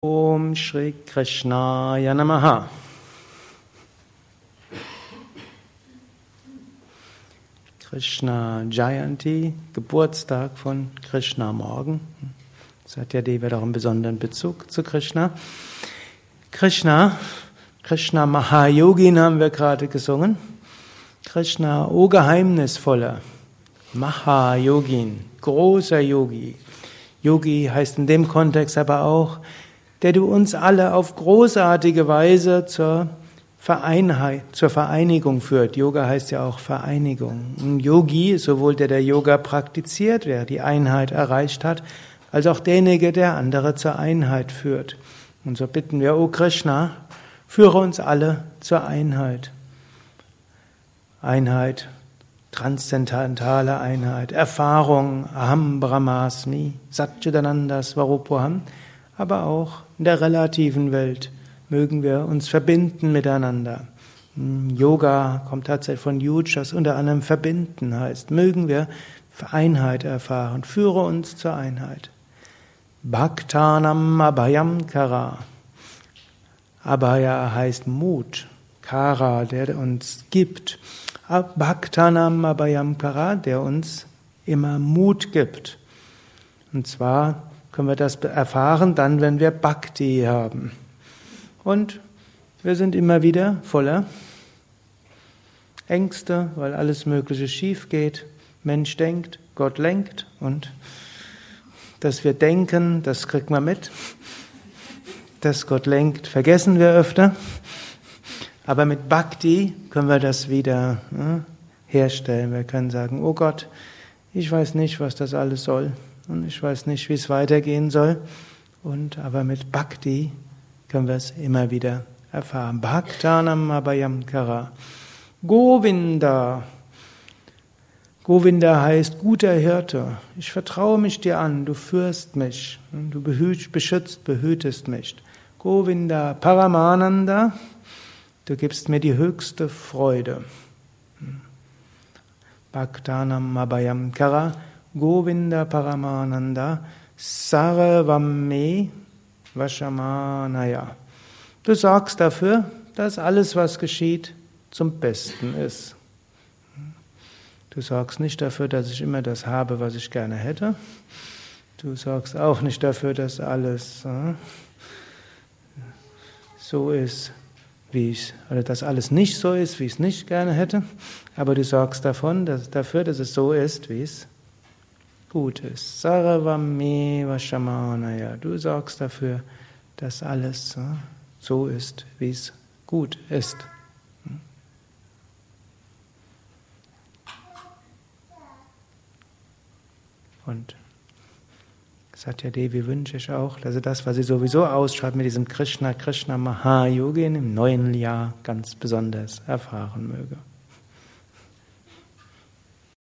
Om Shri Krishnaya Namaha. Krishna Jayanti, Geburtstag von Krishna morgen. Satya Devi hat auch einen besonderen Bezug zu Krishna. Krishna, Krishna Mahayogin haben wir gerade gesungen. Krishna, o Geheimnisvoller, Mahayogin, großer Yogi. Yogi heißt in dem Kontext aber auch der du uns alle auf großartige Weise zur Vereinheit, zur Vereinigung führt. Yoga heißt ja auch Vereinigung. Ein Yogi ist sowohl der, der Yoga praktiziert, wer die Einheit erreicht hat, als auch derjenige, der andere zur Einheit führt. Und so bitten wir, O Krishna, führe uns alle zur Einheit. Einheit, transzendentale Einheit, Erfahrung, Aham Brahmasmi, Satchitananda Svarupoham, aber auch in der relativen Welt mögen wir uns verbinden miteinander. Hm, Yoga kommt tatsächlich von Yuj, das unter anderem verbinden heißt. Mögen wir Einheit erfahren. Führe uns zur Einheit. Bhaktanam Abhayam Kara. Abhaya heißt Mut. Kara, der uns gibt. Bhaktanam Abhayam Kara, der uns immer Mut gibt. Und zwar können wir das erfahren dann, wenn wir Bhakti haben. Und wir sind immer wieder voller Ängste, weil alles Mögliche schief geht. Mensch denkt, Gott lenkt und dass wir denken, das kriegt man mit. Dass Gott lenkt, vergessen wir öfter. Aber mit Bhakti können wir das wieder ja, herstellen. Wir können sagen, oh Gott, ich weiß nicht, was das alles soll. Und ich weiß nicht, wie es weitergehen soll. Und aber mit Bhakti können wir es immer wieder erfahren. Bhaktanam Abhayam Kara. Govinda. Govinda heißt guter Hirte. Ich vertraue mich dir an, du führst mich, du behüt, beschützt, behütest mich. Govinda Paramananda, du gibst mir die höchste Freude. Bhaktanam Abhayam Kara. Govinda Paramananda Sarvame Vashamanaya. Du sorgst dafür, dass alles, was geschieht, zum Besten ist. Du sorgst nicht dafür, dass ich immer das habe, was ich gerne hätte. Du sorgst auch nicht dafür, dass alles äh, so ist, wie ich, oder dass alles nicht so ist, wie ich es nicht gerne hätte. Aber du sorgst davon, dass, dafür, dass es so ist, wie es Gutes. Sarvameva Shamanaya. Du sorgst dafür, dass alles so ist, wie es gut ist. Und Satya Devi wünsche ich auch, dass er das, was sie sowieso ausschreibt mit diesem Krishna, Krishna Mahayogin im neuen Jahr ganz besonders erfahren möge.